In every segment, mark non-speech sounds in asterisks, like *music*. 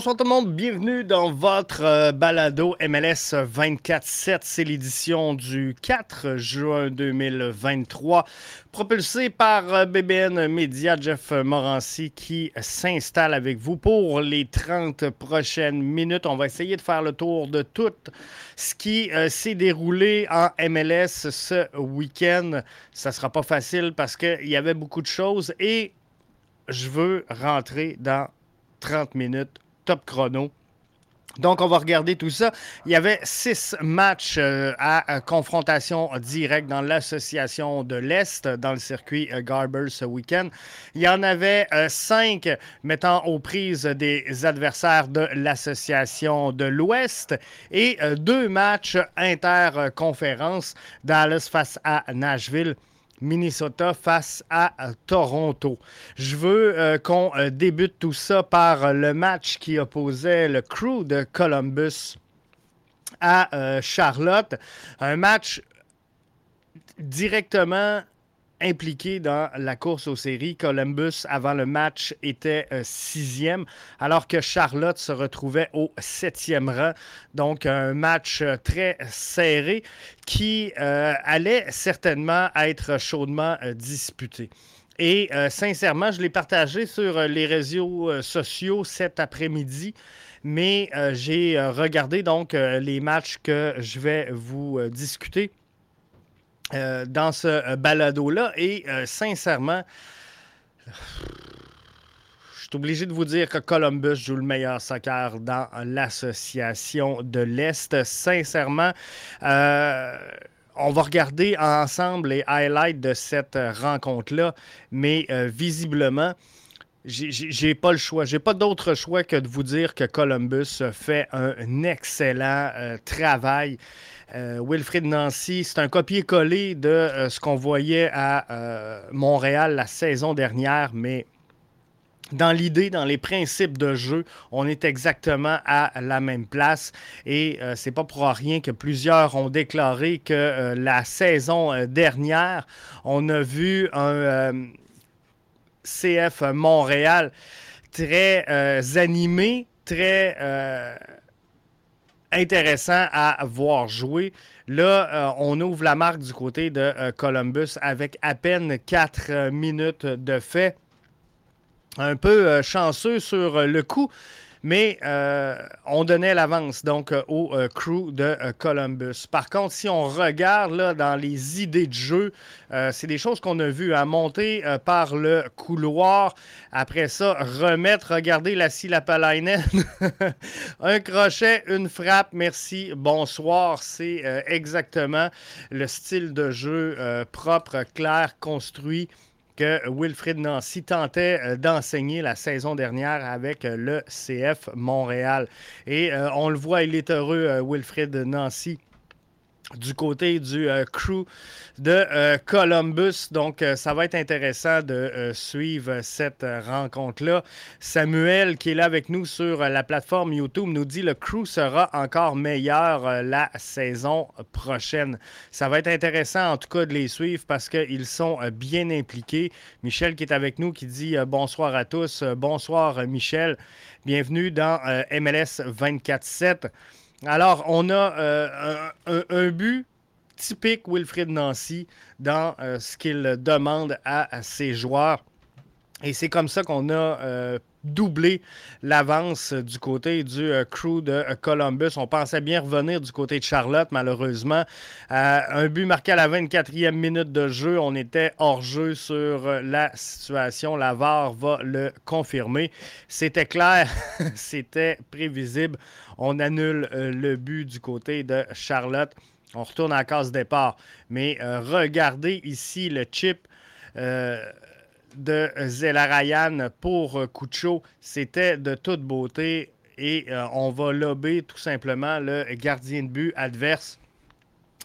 Bonsoir tout le monde, bienvenue dans votre euh, balado MLS 24-7. C'est l'édition du 4 juin 2023, propulsé par euh, BBN Media, Jeff Morancy qui s'installe avec vous pour les 30 prochaines minutes. On va essayer de faire le tour de tout ce qui euh, s'est déroulé en MLS ce week-end. Ça sera pas facile parce qu'il y avait beaucoup de choses et je veux rentrer dans 30 minutes top chrono. Donc, on va regarder tout ça. Il y avait six matchs euh, à, confrontation directe dans l'association de l'Est, dans le circuit euh, Garber ce week-end. Il y en avait euh, cinq mettant aux prises des adversaires de l'association de l'Ouest et deux matchs interconférences, Dallas face à Nashville. Minnesota face à euh, Toronto. Je veux euh, qu'on euh, débute tout ça par le match qui opposait le crew de Columbus à Charlotte. Un match directement impliqué dans la course aux séries. Columbus, avant le match, était euh, sixième, alors que Charlotte se retrouvait au septième rang. Donc, un match euh, très serré qui euh, allait certainement être chaudement disputé. Et sincèrement, je l'ai partagé sur les réseaux sociaux cet après-midi mais j'ai regardé donc les matchs que je vais vous discuter. Euh, dans ce euh, balado-là. Et euh, sincèrement, je suis obligé de vous dire que Columbus joue le meilleur soccer dans l'association de l'Est. Sincèrement, on va regarder ensemble les highlights de cette rencontre-là, mais visiblement, j'ai pas le choix. J'ai pas d'autre choix que de vous dire que Columbus fait un excellent travail. Euh, Wilfrid Nancy, c'est un copier-coller de euh, ce qu'on voyait à euh, Montréal la saison dernière, mais dans l'idée, dans les principes de jeu, on est exactement à la même place. Et c'est pas pour rien que plusieurs ont déclaré que la saison dernière, on a vu un CF Montréal très animé, très intéressant à voir jouer. Là, euh, on ouvre la marque du côté de euh, Columbus avec à peine 4 euh, minutes de fait. Un peu chanceux sur le coup, mais euh, on donnait l'avance donc euh, au euh, crew de Columbus. Par contre, si on regarde dans les idées de jeu, c'est des choses qu'on a vues à monter par le couloir. Après ça, remettre, regarder la Silapalainen. *laughs* Un crochet, une frappe, merci, bonsoir. C'est exactement le style de jeu propre, clair, construit que Wilfrid Nancy tentait euh, d'enseigner la saison dernière avec euh, le CF Montréal. Et euh, on le voit, il est heureux, Wilfrid Nancy du côté du euh, crew de euh, Columbus. Donc, euh, ça va être intéressant de suivre cette rencontre-là. Samuel, qui est là avec nous sur la plateforme YouTube, nous dit le crew sera encore meilleur la saison prochaine. Ça va être intéressant, en tout cas, de les suivre parce qu'ils sont bien impliqués. Michel, qui est avec nous, qui dit bonsoir à tous. bonsoir, Michel. Bienvenue dans MLS 24-7. Alors, on a euh, un, but typique Wilfrid Nancy dans euh, ce qu'il demande à, ses joueurs. Et c'est comme ça qu'on a euh, doublé l'avance du côté du crew de Columbus. On pensait bien revenir du côté de Charlotte, malheureusement. un but marqué à la 24e minute de jeu. On était hors jeu sur la situation. La VAR va le confirmer. C'était clair, *laughs* c'était prévisible on annule euh, le but du côté de Charlotte. On retourne à case départ. Mais euh, regardez ici le chip euh, de Zelarayan pour Cucho. C'était de toute beauté. Et on va lober tout simplement le gardien de but adverse.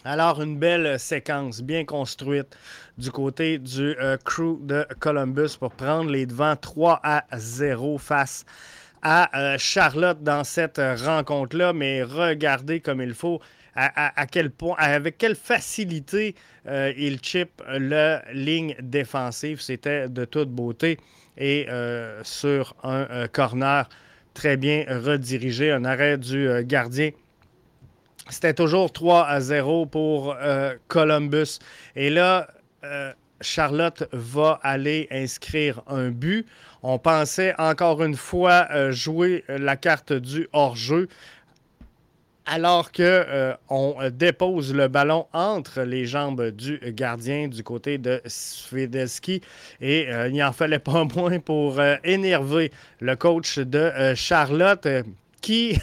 Alors, une belle séquence bien construite du côté du crew de Columbus pour prendre les devants 3 à 0 face euh, Charlotte dans cette rencontre-là, mais regardez comme il faut à, quel point, avec quelle facilité euh, il chip la ligne défensive. C'était de toute beauté. Et euh, sur un corner, très bien redirigé. Un arrêt du gardien. C'était toujours 3 à 0 pour Columbus. Et là, Charlotte va aller inscrire un but. On pensait encore une fois euh, jouer la carte du hors-jeu alors qu'on euh, dépose le ballon entre les jambes du gardien du côté de Svedesky. Et euh, il n'en fallait pas *laughs* moins pour énerver le coach de Charlotte *laughs* qui,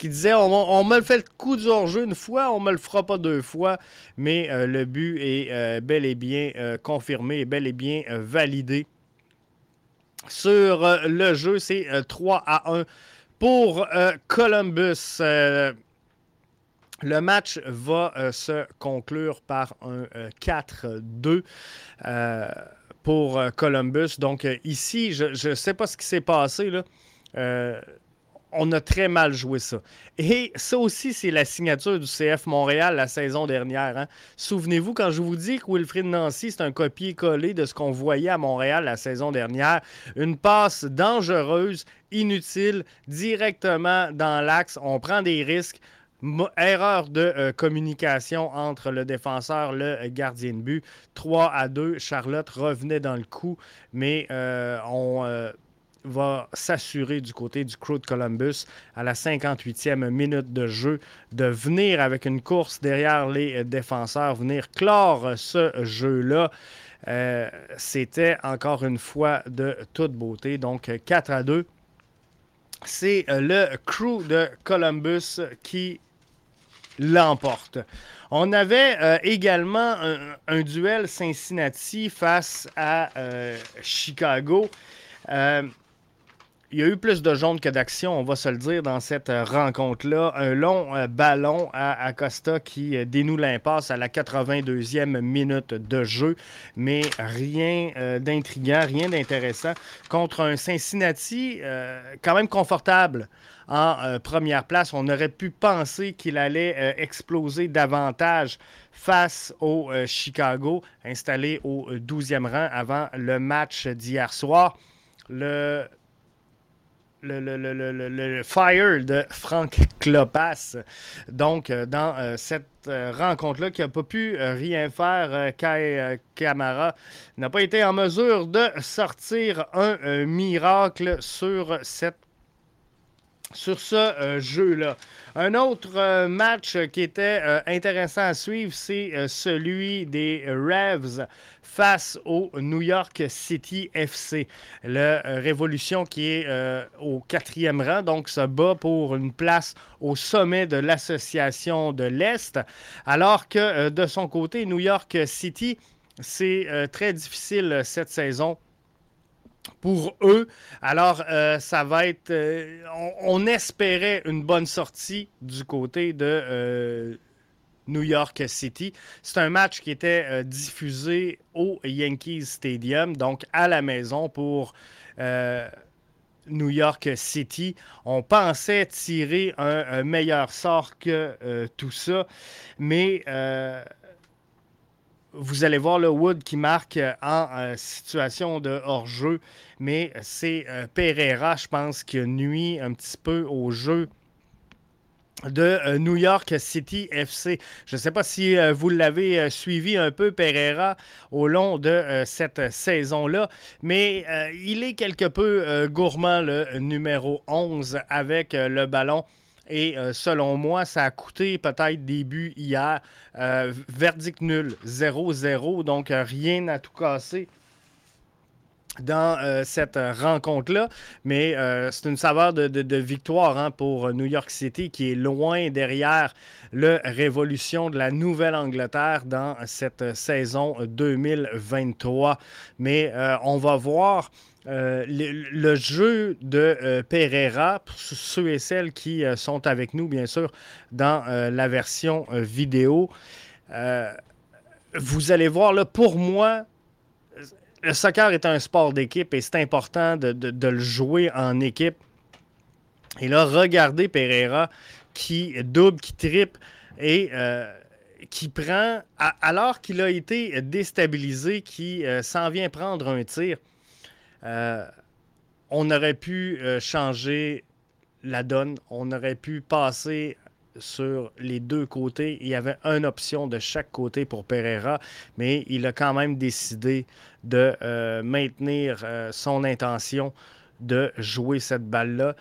disait on, me le fait le coup du hors-jeu une fois, on me le fera pas deux fois, mais euh, le but est euh, bel et bien euh, confirmé, bel et bien validé. Sur le jeu, c'est 3 à 1 pour Columbus. le match va se conclure par un 4-2 pour Columbus. Donc ici, je ne sais pas ce qui s'est passé. Là on a très mal joué ça. Et ça aussi, c'est la signature du CF Montréal la saison dernière. Hein. Souvenez-vous, quand je vous dis que Wilfried Nancy, c'est un copier-coller de ce qu'on voyait à Montréal la saison dernière. Une passe dangereuse, inutile, directement dans l'axe. On prend des risques. Erreur de euh, communication entre le défenseur le gardien de but. 3 à 2. Charlotte revenait dans le coup, mais euh, on. Euh, va s'assurer du côté du crew de Columbus à la 58e minute de jeu de venir avec une course derrière les défenseurs, venir clore ce jeu-là. Euh, c'était encore une fois de toute beauté. Donc 4 à 2. C'est le crew de Columbus qui l'emporte. On avait euh, également un, duel Cincinnati face à euh, Chicago. Il y a eu plus de jaune que d'action, on va se le dire, dans cette euh, rencontre-là. Un long euh, ballon à Acosta qui euh, dénoue l'impasse à la 82e minute de jeu, mais rien d'intriguant, rien d'intéressant contre un Cincinnati quand même confortable en première place. On aurait pu penser qu'il allait exploser davantage face au Chicago, installé au 12e rang avant le match d'hier soir. Le le, fire de Frank Klopas. Donc, euh, dans euh, cette euh, rencontre-là, qui n'a pas pu rien faire, Kai Kamara n'a pas été en mesure de sortir un miracle sur cette sur ce jeu-là. Un autre match qui était intéressant à suivre, c'est celui des Revs face au New York City FC. Euh, Révolution qui est euh, au quatrième rang, donc se bat pour une place au sommet de l'association de l'Est, alors que euh, de son côté, New York City, c'est très difficile cette saison pour eux. Alors, ça va être. on, espérait une bonne sortie du côté de New York City. C'est un match qui était euh, diffusé au Yankees Stadium, donc à la maison pour euh, New York City. On pensait tirer un, meilleur sort que euh, tout ça, mais vous allez voir le Wood qui marque en situation de hors-jeu, mais c'est Pereira, je pense, qui nuit un petit peu au jeu de euh, New York City FC. Je ne sais pas si euh, vous l'avez euh, suivi un peu, Pereira, au long de cette saison-là, mais il est quelque peu gourmand, le numéro 11, avec le ballon. Et selon moi, ça a coûté peut-être début hier. verdict nul, 0-0, donc rien à tout casser dans euh, cette rencontre-là. Mais euh, c'est une saveur de, victoire hein, pour New York City qui est loin derrière le Révolution de la Nouvelle-Angleterre dans cette saison 2023. Mais euh, on va voir. Le, jeu de Pereira, pour ceux et celles qui sont avec nous, bien sûr, dans la version vidéo, vous allez voir, là, pour moi, le soccer est un sport d'équipe et c'est important de, le jouer en équipe. Et là, regardez Pereira qui double, qui tripe et euh, qui prend, alors qu'il a été déstabilisé, qui euh, s'en vient prendre un tir. Euh, on aurait pu changer la donne. On aurait pu passer sur les deux côtés. Il y avait une option de chaque côté pour Pereira, mais il a quand même décidé de euh, maintenir euh, son intention de jouer cette balle-là.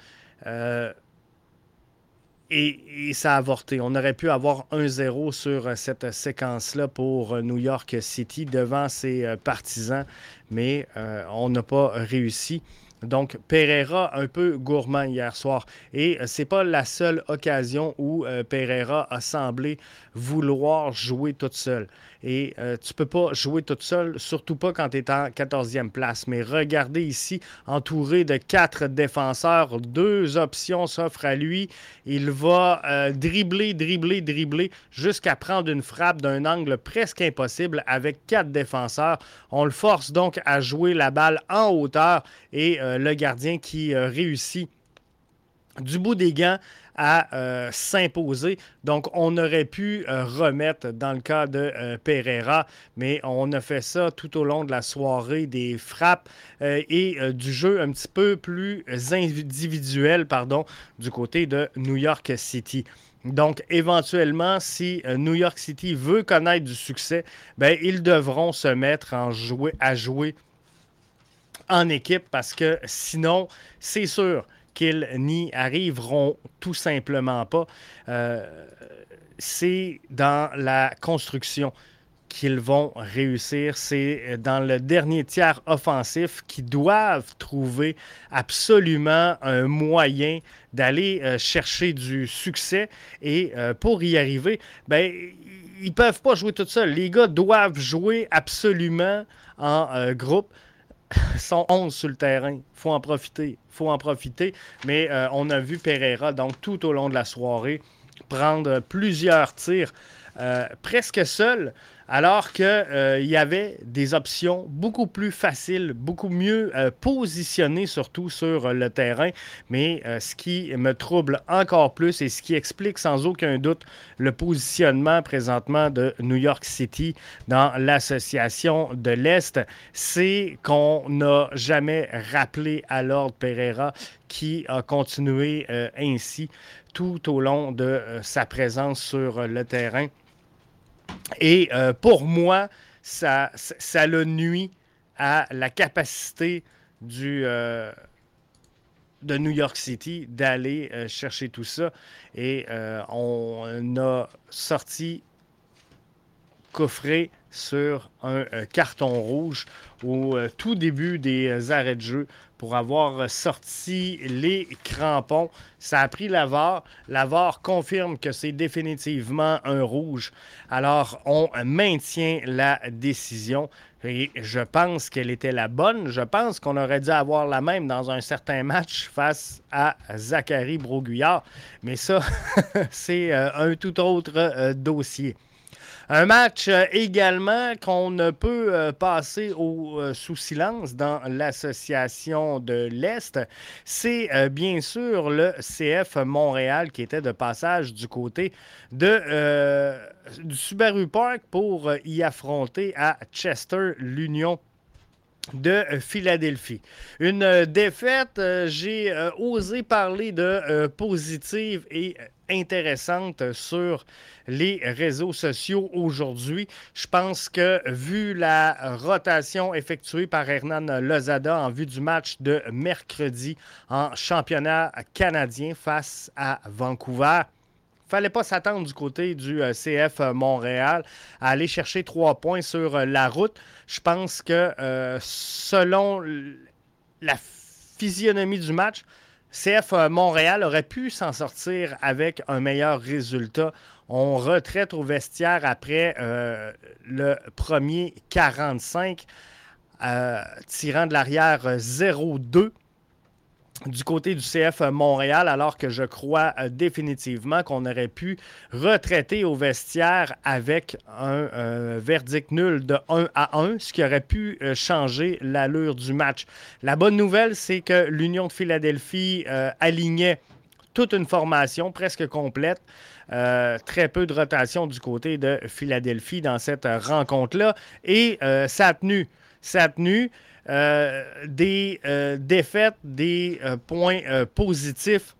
Euh, et, ça a avorté. On aurait pu avoir 1-0 sur cette séquence-là pour New York City devant ses partisans, mais on n'a pas réussi. Donc, Pereira, un peu gourmand hier soir. Et euh, ce n'est pas la seule occasion où euh, Pereira a semblé vouloir jouer toute seule. Et euh, tu ne peux pas jouer toute seule, surtout pas quand tu es en 14e place. Mais regardez ici, entouré de quatre défenseurs, deux options s'offrent à lui. Il va dribbler, dribbler, dribbler jusqu'à prendre une frappe d'un angle presque impossible avec quatre défenseurs. On le force donc à jouer la balle en hauteur et le gardien qui réussit du bout des gants à euh, s'imposer. Donc, on aurait pu euh, remettre dans le cas de euh, Pereira, mais on a fait ça tout au long de la soirée, des frappes et du jeu un petit peu plus individuel, pardon, du côté de New York City. Donc, éventuellement, si New York City veut connaître du succès, ben, ils devront se mettre en jouer, à jouer en équipe parce que sinon, c'est sûr, qu'ils n'y arriveront tout simplement pas. Euh, c'est dans la construction qu'ils vont réussir. C'est dans le dernier tiers offensif qu'ils doivent trouver absolument un moyen d'aller euh, chercher du succès. Et euh, pour y arriver, ben, ils ne peuvent pas jouer tout seuls. Les gars doivent jouer absolument en groupe sont 11 sur le terrain. Faut en profiter. faut en profiter. Mais euh, on a vu Pereira, donc tout au long de la soirée, prendre plusieurs tirs euh, presque seul alors qu'il euh, y avait des options beaucoup plus faciles, beaucoup mieux euh, positionnées, surtout sur le terrain. Mais ce qui me trouble encore plus et ce qui explique sans aucun doute le positionnement présentement de New York City dans l'association de l'Est, c'est qu'on n'a jamais rappelé à Lord Pereira qui a continué ainsi tout au long de sa présence sur le terrain. Et euh, pour moi, ça, ça, le nuit à la capacité euh, de New York City d'aller euh, chercher tout ça. Et on a sorti coffré sur un carton rouge au tout début des arrêts de jeu pour avoir sorti les crampons. Ça a pris la VAR. La VAR confirme que c'est définitivement un rouge. Alors, on maintient la décision. Et je pense qu'elle était la bonne. Je pense qu'on aurait dû avoir la même dans un certain match face à Zachary Broguillard. Mais ça, *laughs* c'est euh, un tout autre euh, dossier. Un match euh, également qu'on ne peut euh, passer au, euh, sous silence dans l'association de l'Est, c'est bien sûr le CF Montréal qui était de passage du côté de, du Subaru Park pour y affronter à Chester l'Union de Philadelphie. Une défaite, j'ai osé parler de positive et intéressante sur les réseaux sociaux aujourd'hui. Je pense que vu la rotation effectuée par Hernan Lozada en vue du match de mercredi en championnat canadien face à Vancouver, fallait pas s'attendre du côté du euh, CF Montréal à aller chercher trois points sur euh, la route. Je pense que euh, selon la physionomie du match, CF Montréal aurait pu s'en sortir avec un meilleur résultat. On retraite au vestiaire après euh, le premier 45, euh, tirant de l'arrière 0-2 du côté du CF Montréal, alors que je crois euh, définitivement qu'on aurait pu retraiter au vestiaire avec un verdict nul de 1 à 1, ce qui aurait pu changer l'allure du match. La bonne nouvelle, c'est que l'Union de Philadelphie alignait toute une formation presque complète. Euh, très peu de rotation du côté de Philadelphie dans cette rencontre-là. Et euh, ça a tenu. Ça a tenu. Des défaites, des points positifs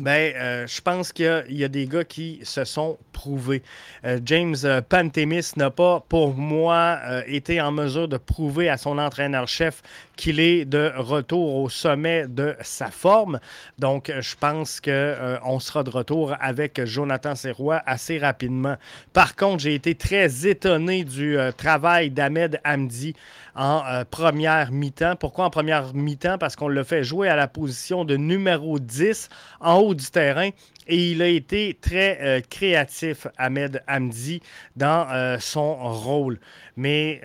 ben, euh, je pense qu'il y, a des gars qui se sont prouvés. Euh, James euh, Pantemis n'a pas, pour moi, été en mesure de prouver à son entraîneur-chef qu'il est de retour au sommet de sa forme. Donc, je pense qu'on sera de retour avec Jonathan Serrois assez rapidement. Par contre, j'ai été très étonné du travail d'Ahmed Hamdi en euh, première mi-temps. Pourquoi en première mi-temps? Parce qu'on l'a fait jouer à la position de numéro 10 en haut du terrain. Et il a été très euh, créatif, Ahmed Hamdi, dans euh, son rôle. Mais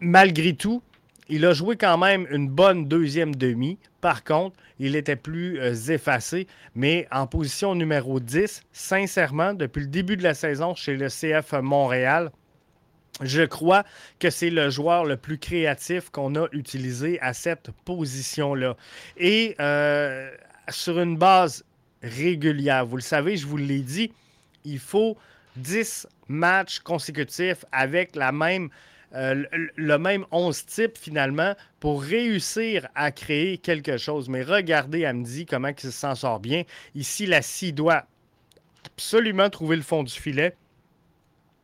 malgré tout, il a joué quand même une bonne deuxième demi. Par contre, il était plus effacé. Mais en position numéro 10, sincèrement, depuis le début de la saison chez le CF Montréal, je crois que c'est le joueur le plus créatif qu'on a utilisé à cette position-là. Et euh, sur une base régulière, vous le savez, je vous l'ai dit, il faut 10 matchs consécutifs avec la même, euh, le même 11 type finalement pour réussir à créer quelque chose. Mais regardez Amdi comment il s'en sort bien. Ici, la scie doit absolument trouver le fond du filet.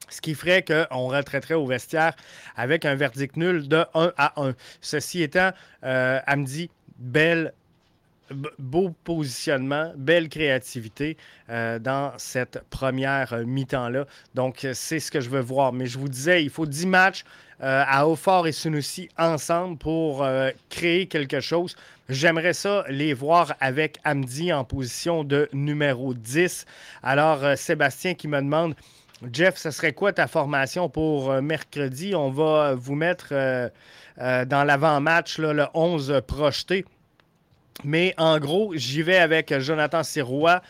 Ce qui ferait qu'on retraiterait au vestiaire avec un verdict nul de 1 à 1. Ceci étant, euh, belle beau positionnement, belle créativité euh, dans cette première mi-temps-là. Donc, c'est ce que je veux voir. Mais je vous disais, il faut 10 matchs euh, à Hautfort et Sunusi ensemble pour euh, créer quelque chose. J'aimerais ça les voir avec Amdi en position de numéro 10. Alors, Sébastien qui me demande Jeff, ce serait quoi ta formation pour euh, mercredi? On va vous mettre euh, euh, dans l'avant-match le 11 projeté. Mais en gros, j'y vais avec Jonathan Sirois,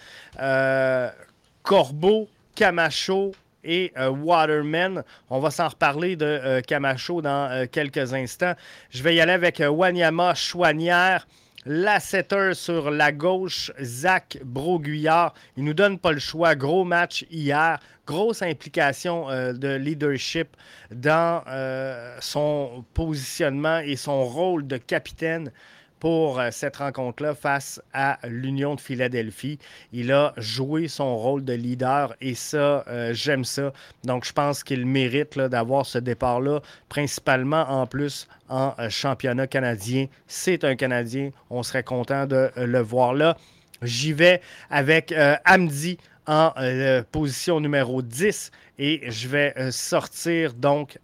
Corbeau, Camacho et Waterman. On va s'en reparler de Camacho dans quelques instants. Je vais y aller avec Wanyama Chouanière. La setter sur la gauche, Zach Broguillard. Il nous donne pas le choix. Gros match hier. Grosse implication euh, de leadership dans euh, son positionnement et son rôle de capitaine pour euh, cette rencontre-là face à l'Union de Philadelphie. Il a joué son rôle de leader et ça, euh, j'aime ça. Donc, je pense qu'il mérite d'avoir ce départ-là, principalement en plus en euh, championnat canadien. C'est un Canadien. On serait content de le voir là. J'y vais avec Amdi en position numéro 10 et je vais sortir donc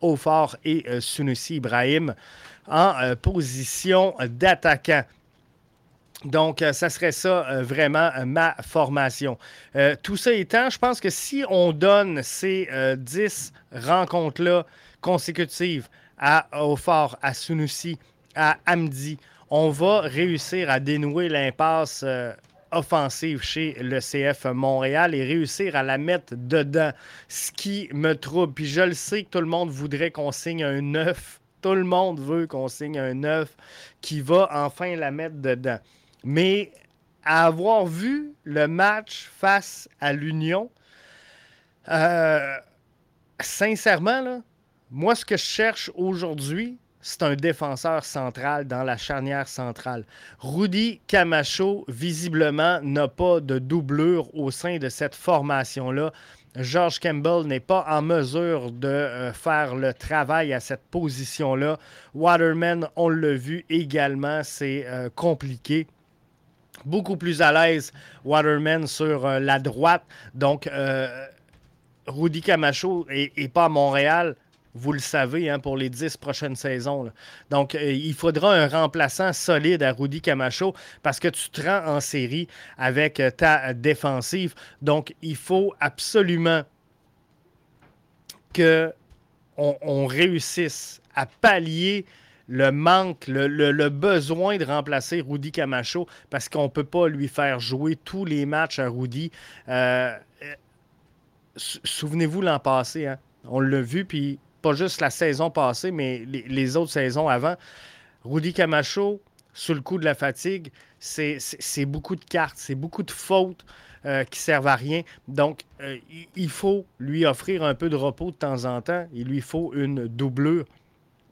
au fort et Sunusi Ibrahim en euh, position d'attaquant. Donc, euh, ça serait ça euh, vraiment ma formation. tout ça étant, je pense que si on donne ces 10 rencontres-là consécutives à Aufort, à Sunusi, à Amdi, on va réussir à dénouer l'impasse offensive chez le CF Montréal et réussir à la mettre dedans, ce qui me trouble. Puis je le sais que tout le monde voudrait qu'on signe un 9 tout le monde veut qu'on signe un neuf qui va enfin la mettre dedans. Mais avoir vu le match face à l'Union, euh, sincèrement, moi, ce que je cherche aujourd'hui, c'est un défenseur central dans la charnière centrale. Rudy Camacho, visiblement, n'a pas de doublure au sein de cette formation-là. George Campbell n'est pas en mesure de euh, faire le travail à cette position-là. Waterman, on l'a vu également, c'est euh, compliqué. Beaucoup plus à l'aise, Waterman sur euh, la droite. Donc, Rudy Camacho n'est pas à Montréal vous le savez, hein, pour les dix prochaines saisons. Donc, euh, il faudra un remplaçant solide à Rudy Camacho parce que tu te rends en série avec euh, ta défensive. Donc, il faut absolument que on, réussisse à pallier le manque, le, besoin de remplacer Rudy Camacho parce qu'on ne peut pas lui faire jouer tous les matchs à Rudy. Euh, souvenez-vous l'an passé, hein? on l'a vu, puis pas juste la saison passée, mais les, autres saisons avant. Rudy Camacho, sous le coup de la fatigue, c'est beaucoup de cartes, c'est beaucoup de fautes euh, qui servent à rien. Donc, euh, il faut lui offrir un peu de repos de temps en temps. Il lui faut une doublure.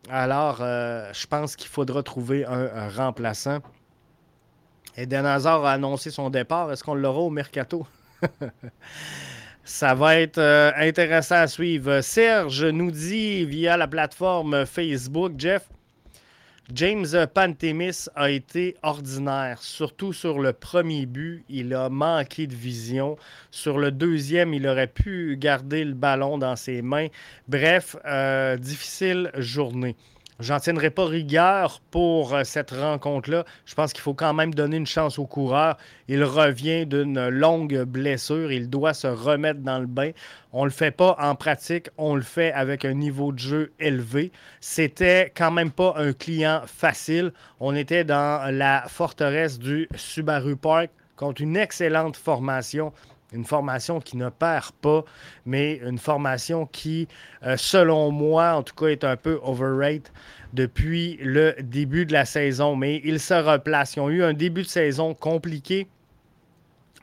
Alors, je pense qu'il faudra trouver un, remplaçant. Eden Hazard a annoncé son départ. Est-ce qu'on l'aura au mercato? *laughs* Ça va être intéressant à suivre. Serge nous dit via la plateforme Facebook, Jeff, James Pantemis a été ordinaire, surtout sur le premier but. Il a manqué de vision. Sur le deuxième, il aurait pu garder le ballon dans ses mains. Bref, euh, difficile journée. J'en tiendrai pas rigueur pour euh, cette rencontre-là. Je pense qu'il faut quand même donner une chance au coureur. Il revient d'une longue blessure. Il doit se remettre dans le bain. On ne le fait pas en pratique. On le fait avec un niveau de jeu élevé. C'était quand même pas un client facile. On était dans la forteresse du Subaru Park contre une excellente formation une formation qui ne perd pas, mais une formation qui, euh, selon moi, en tout cas, est un peu overrated depuis le début de la saison. Mais ils se replacent. Ils ont eu un début de saison compliqué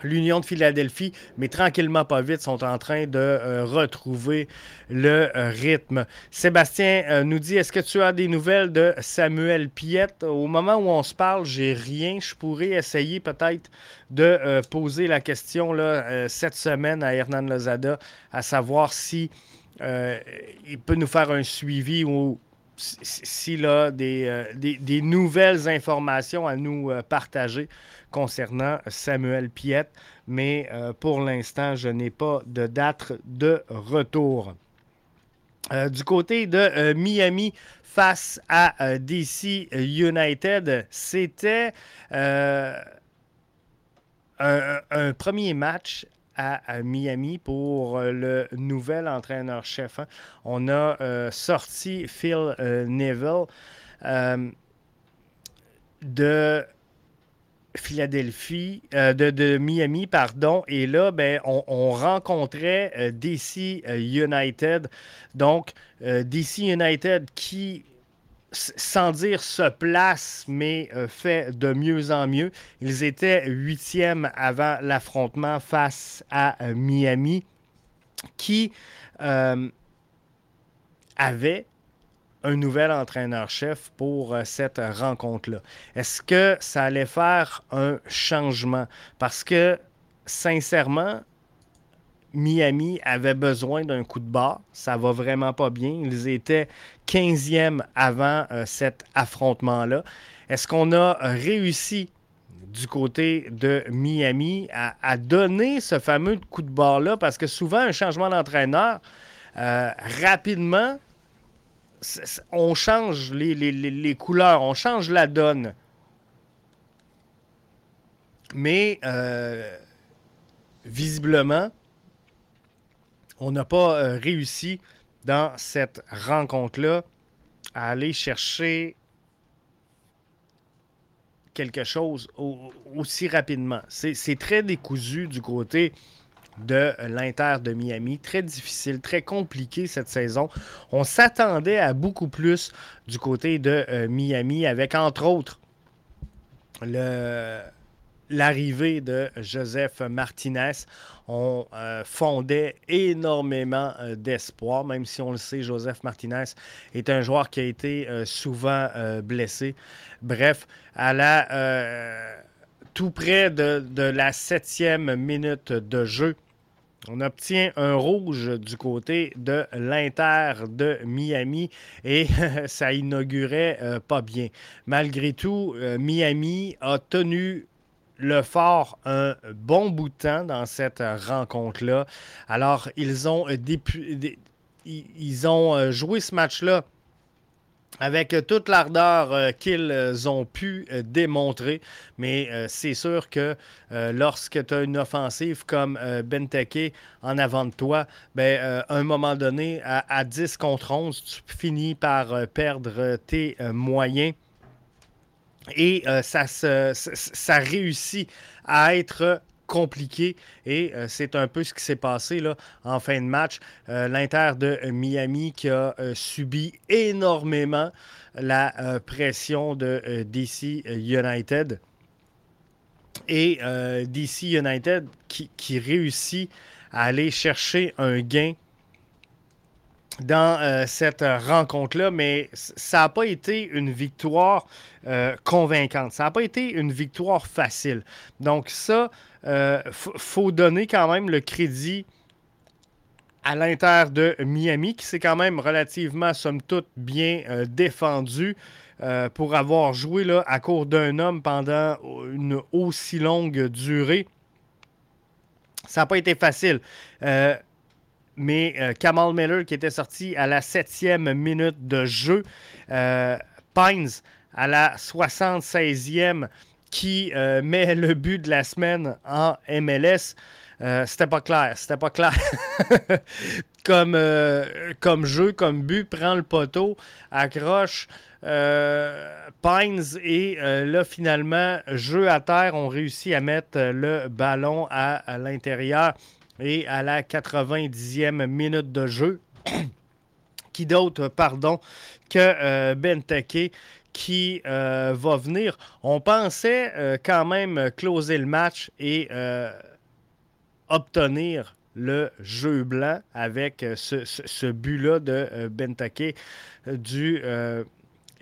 l'Union de Philadelphie, mais tranquillement, pas vite, sont en train de euh, retrouver le euh, rythme. Sébastien euh, nous dit Est-ce que tu as des nouvelles de Samuel Piette? Au moment où on se parle, j'ai rien. Je pourrais essayer peut-être de poser la question là, cette semaine à Hernan Lozada, à savoir si il peut nous faire un suivi ou s'il a des, des, nouvelles informations à nous partager concernant Samuel Piette, mais euh, pour l'instant, je n'ai pas de date de retour. Euh, du côté de euh, Miami face à DC United, c'était un, premier match à, Miami pour le nouvel entraîneur-chef. Hein. On a sorti Phil Neville de Philadelphie, euh, de, Miami, pardon. Et là, ben, on, rencontrait euh, DC euh, United. Donc, DC United qui, sans dire se place, mais fait de mieux en mieux. Ils étaient huitièmes avant l'affrontement face à Miami, qui avait un nouvel entraîneur-chef pour euh, cette rencontre-là. Est-ce que ça allait faire un changement? Parce que, sincèrement, Miami avait besoin d'un coup de barre. Ça va vraiment pas bien. Ils étaient 15e avant euh, cet affrontement-là. Est-ce qu'on a réussi du côté de Miami à, donner ce fameux coup de barre-là? Parce que souvent, un changement d'entraîneur, euh, rapidement, on change les, couleurs, on change la donne. Mais euh, visiblement, on n'a pas euh, réussi dans cette rencontre-là à aller chercher quelque chose aussi rapidement. C'est très décousu du côté de l'Inter de Miami. Très difficile, très compliqué cette saison. On s'attendait à beaucoup plus du côté de euh, Miami avec entre autres l'arrivée de Joseph Martinez. On euh, fondait énormément euh, d'espoir, même si on le sait, Joseph Martinez est un joueur qui a été souvent blessé. Bref, à la tout près de, la septième minute de jeu. On obtient un rouge du côté de l'Inter de Miami et *laughs* ça inaugurait euh, pas bien. Malgré tout, euh, Miami a tenu le fort un bon bout de temps dans cette rencontre-là. Alors, ils ont, ont euh, joué ce match-là avec toute l'ardeur euh, qu'ils ont pu euh, démontrer. Mais euh, c'est sûr que lorsque tu as une offensive comme Benteke en avant de toi, ben, à un moment donné, à, 10 contre 11, tu finis par perdre tes moyens. Et ça, ça réussit à être compliqué et euh, c'est un peu ce qui s'est passé là, en fin de match. Euh, L'Inter de Miami qui a euh, subi énormément la pression de DC United et DC United qui, réussit à aller chercher un gain dans cette rencontre-là, mais ça n'a pas été une victoire convaincante. Ça n'a pas été une victoire facile. Donc ça, il faut donner quand même le crédit à l'Inter de Miami, qui s'est quand même relativement, somme toute, bien euh, défendu euh, pour avoir joué là, à court d'un homme pendant une aussi longue durée. Ça n'a pas été facile. Euh, mais Kamal Miller, qui était sorti à la septième minute de jeu, Pines à la 76e, qui met le but de la semaine en MLS. Euh, c'était pas clair. C'était pas clair. *laughs* comme, euh, comme jeu, comme but, prend le poteau, accroche. Euh, Pines et là finalement jeu à terre ont réussi à mettre le ballon à, l'intérieur et à la 90e minute de jeu *clears throat* qui d'autre pardon que Benteke qui va venir on pensait quand même closer le match et obtenir le jeu blanc avec euh, ce, but-là de euh, euh, du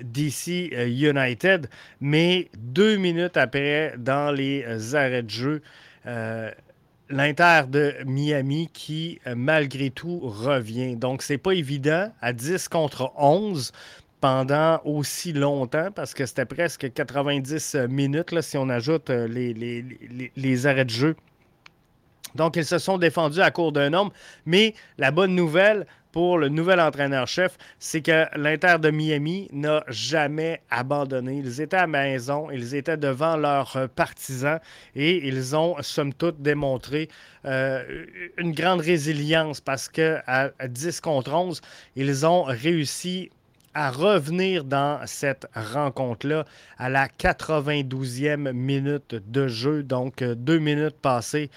DC United. Mais deux minutes après, dans les arrêts de jeu, l'Inter de Miami qui, malgré tout, revient. Donc, c'est pas évident à 10 contre 11 pendant aussi longtemps parce que c'était presque 90 minutes si on ajoute les, les arrêts de jeu donc, ils se sont défendus à court d'un homme. Mais la bonne nouvelle pour le nouvel entraîneur-chef, c'est que l'Inter de Miami n'a jamais abandonné. Ils étaient à maison, ils étaient devant leurs partisans et ils ont, somme toute, démontré euh, une grande résilience parce qu'à 10 contre 11, ils ont réussi à revenir dans cette rencontre-là à la 92e minute de jeu, donc deux minutes passées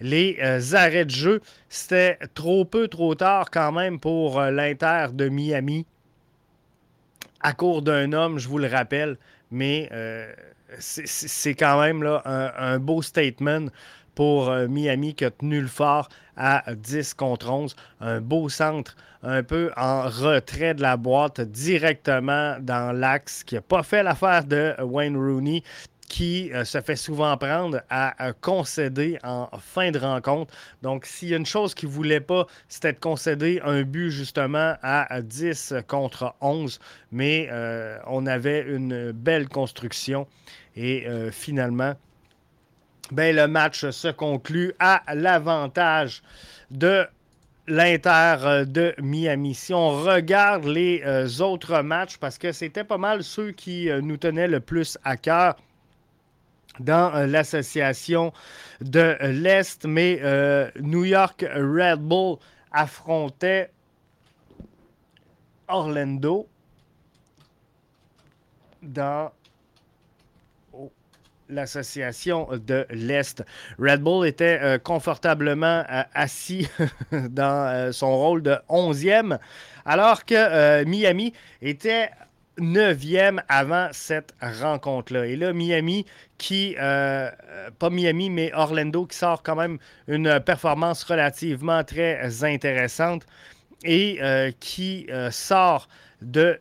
les euh, arrêts de jeu. C'était trop peu, trop tard quand même pour euh, l'Inter de Miami. À court d'un homme, je vous le rappelle, mais euh, c'est quand même là, un, beau statement pour Miami qui a tenu le fort à 10 contre 11. Un beau centre, un peu en retrait de la boîte, directement dans l'axe, qui n'a pas fait l'affaire de Wayne Rooney qui euh, se fait souvent prendre à, concéder en fin de rencontre. Donc, s'il y a une chose qu'il ne voulait pas, c'était de concéder un but justement à 10 contre 11. Mais euh, on avait une belle construction et euh, finalement, ben, le match se conclut à l'avantage de l'Inter de Miami. Si on regarde les autres matchs, parce que c'était pas mal ceux qui nous tenaient le plus à cœur, dans euh, l'association de l'Est, mais euh, New York Red Bull affrontait Orlando dans l'association de l'Est. Red Bull était euh, confortablement assis *laughs* dans son rôle de 11e, alors que Miami était neuvième avant cette rencontre-là. Et là, Miami qui, euh, pas Miami, mais Orlando qui sort quand même une performance relativement très intéressante et euh, qui euh, sort de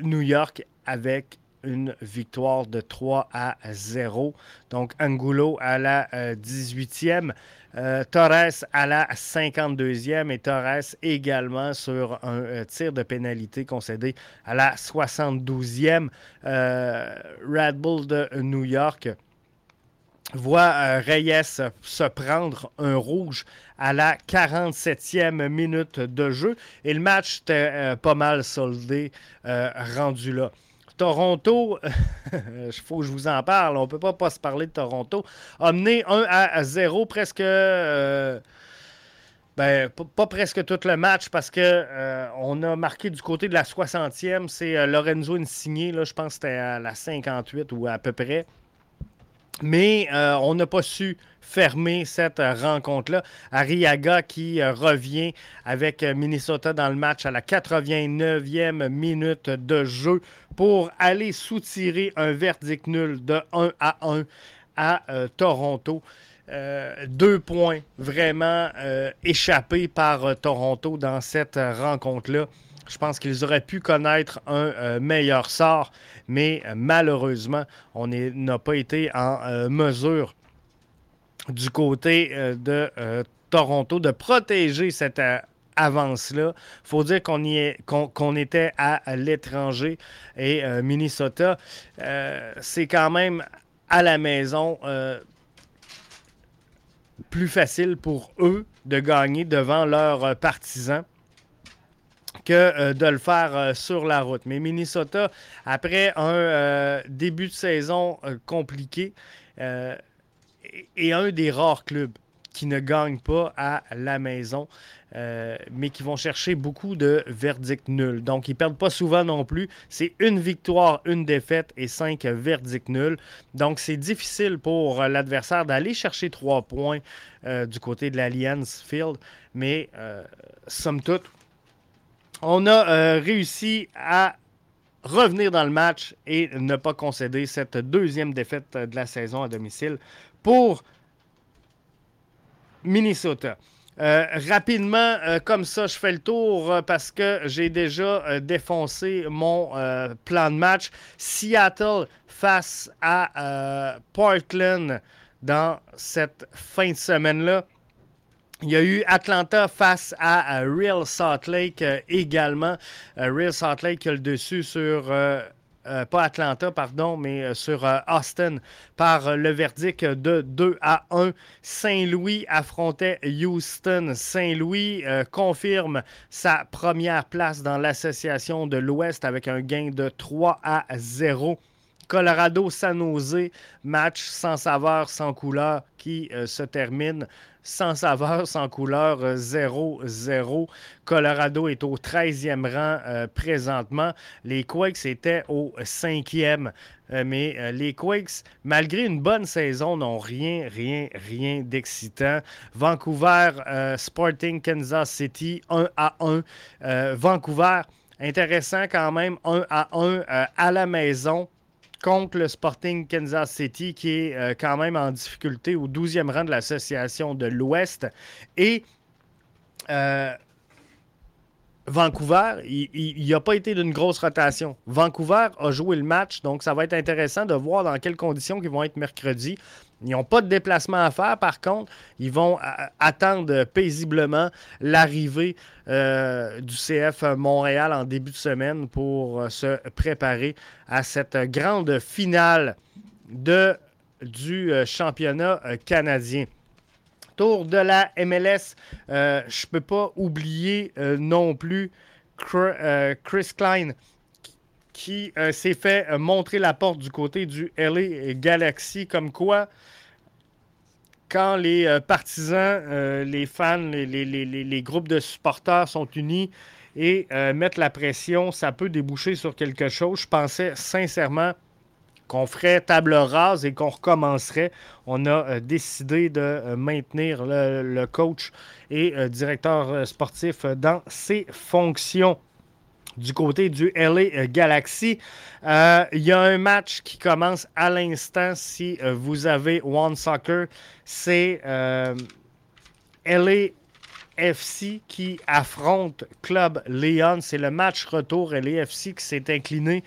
New York avec une victoire de 3 à 0. Donc Angulo à la 18e. Euh, Torres à la 52e et Torres également sur un euh, tir de pénalité concédé à la 72e. Euh, Red Bull de New York voit Reyes se prendre un rouge à la 47e minute de jeu et le match était pas mal soldé rendu là. Toronto, *laughs* il faut que je vous en parle, on ne peut pas, pas se parler de Toronto, a mené 1 à 0 presque. Euh, ben, pas, presque tout le match parce que euh, on a marqué du côté de la 60e, c'est euh, Lorenzo Insigné, là, je pense que c'était à la 58 ou à peu près. Mais on n'a pas su fermer cette rencontre-là. Ariaga qui revient avec Minnesota dans le match à la 89e minute de jeu pour aller soutirer un verdict nul de 1 à 1 à euh, Toronto. deux points vraiment échappés par Toronto dans cette rencontre-là. Je pense qu'ils auraient pu connaître un meilleur sort, mais malheureusement, on n'a pas été en mesure du côté de Toronto de protéger cette avance-là. Il faut dire qu'on était à, l'étranger et euh, Minnesota, euh, c'est quand même à la maison euh, plus facile pour eux de gagner devant leurs partisans que de le faire sur la route. Mais Minnesota, après un début de saison compliqué, est un des rares clubs qui ne gagnent pas à la maison. Euh, mais qui vont chercher beaucoup de verdicts nuls. Donc, ils ne perdent pas souvent non plus. C'est une victoire, une défaite et cinq verdicts nuls. Donc, c'est difficile pour l'adversaire d'aller chercher trois points euh, du côté de l'Alliance Field. Mais, euh, somme toute, on a réussi à revenir dans le match et ne pas concéder cette deuxième défaite de la saison à domicile pour Minnesota. Euh, rapidement, euh, comme ça, je fais le tour euh, parce que j'ai déjà défoncé mon plan de match. Seattle face à Portland dans cette fin de semaine-là. Il y a eu Atlanta face à Real Salt Lake également. Real Salt Lake a le dessus sur euh, pas Atlanta, pardon, mais euh, sur euh, Austin par le verdict de 2 à 1. Saint-Louis affrontait Houston. Saint-Louis confirme sa première place dans l'association de l'Ouest avec un gain de 3 à 0. Colorado-San match sans saveur, sans couleur qui se termine sans saveur, sans couleur, 0-0. Colorado est au 13e rang euh, présentement. Les Quakes étaient au 5e. Euh, mais euh, les Quakes, malgré une bonne saison, n'ont rien, rien, rien d'excitant. Vancouver, Sporting Kansas City, 1 à 1. Vancouver, intéressant quand même, 1 à 1 à la maison contre le Sporting Kansas City, qui est euh, quand même en difficulté au 12e rang de l'association de l'Ouest. Et euh, Vancouver, il n'y a pas été d'une grosse rotation. Vancouver a joué le match, donc ça va être intéressant de voir dans quelles conditions ils vont être mercredi. Ils n'ont pas de déplacement à faire, par contre, ils vont attendre paisiblement l'arrivée euh, du CF Montréal en début de semaine pour euh, se préparer à cette grande finale du euh, championnat canadien. Tour de la MLS, je ne peux pas oublier non plus Chris Klein qui s'est fait montrer la porte du côté du LA Galaxy, comme quoi quand les euh, partisans, euh, les fans, les, groupes de supporters sont unis et euh, mettent la pression, ça peut déboucher sur quelque chose. Je pensais sincèrement qu'on ferait table rase et qu'on recommencerait. On a décidé de maintenir le, coach et directeur sportif dans ses fonctions du côté du LA Galaxy. Euh, il y a un match qui commence à l'instant si euh, vous avez One Soccer. C'est euh, LAFC qui affronte Club Leon. C'est le match retour LAFC qui s'est incliné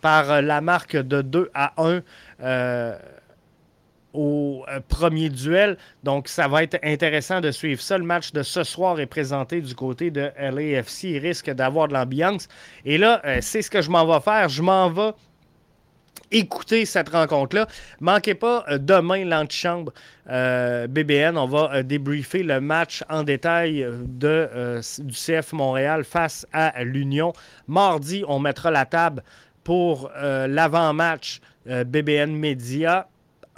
par la marque de 2 à 1 au euh, premier duel. Donc, ça va être intéressant de suivre ça. Le match de ce soir est présenté du côté de LAFC. Il risque d'avoir de l'ambiance. Et là, euh, c'est ce que je m'en vais faire. Je m'en vais écouter cette rencontre-là. Manquez pas euh, demain l'antichambre BBN. On va débriefer le match en détail du CF Montréal face à l'Union. Mardi, on mettra la table pour l'avant-match BBN Média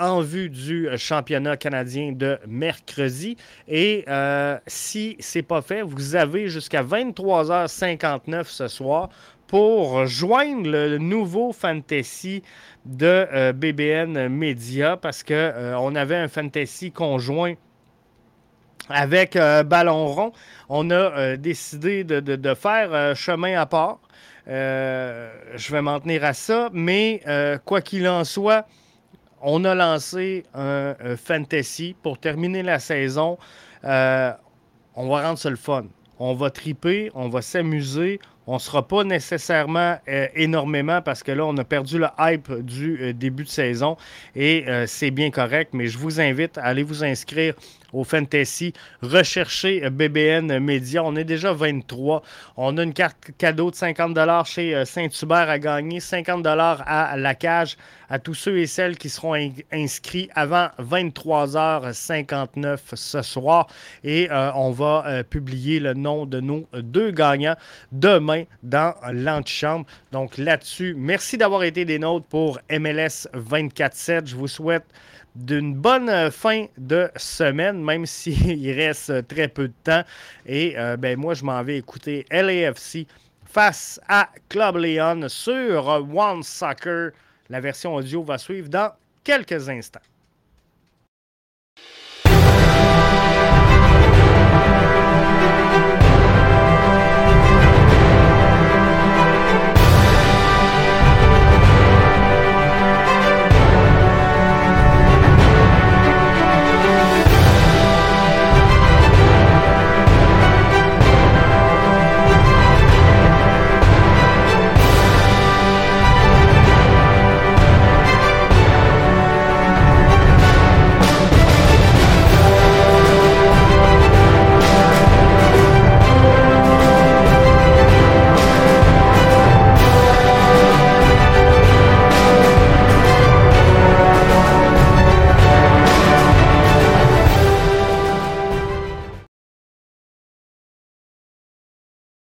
en vue du euh, championnat canadien de mercredi. Et euh, si ce n'est pas fait, vous avez jusqu'à 23h59 ce soir pour joindre le nouveau fantasy de euh, BBN Media parce qu'on avait un fantasy conjoint avec Ballon Rond. On a décidé de, de faire chemin à part. je vais m'en tenir à ça, mais quoi qu'il en soit, on a lancé un, fantasy pour terminer la saison. on va rendre ça le fun. On va triper, on va s'amuser, on ne sera pas nécessairement euh, énormément parce que là, on a perdu le hype du euh, début de saison et euh, c'est bien correct, mais je vous invite à aller vous inscrire au Fantasy. Recherchez BBN Media. On est déjà 23. On a une carte cadeau de 50 chez Saint-Hubert à gagner, 50 à la cage à tous ceux et celles qui seront inscrits avant 23h59 ce soir. Et euh, on va euh, publier le nom de nos deux gagnants demain dans l'antichambre. Donc là-dessus, merci d'avoir été des nôtres pour MLS 24-7. Je vous souhaite d'une bonne euh, fin de semaine, même *laughs* s'il reste très peu de temps. Et ben, moi, je m'en vais écouter LAFC face à Club Leon sur One Soccer. La version audio va suivre dans quelques instants.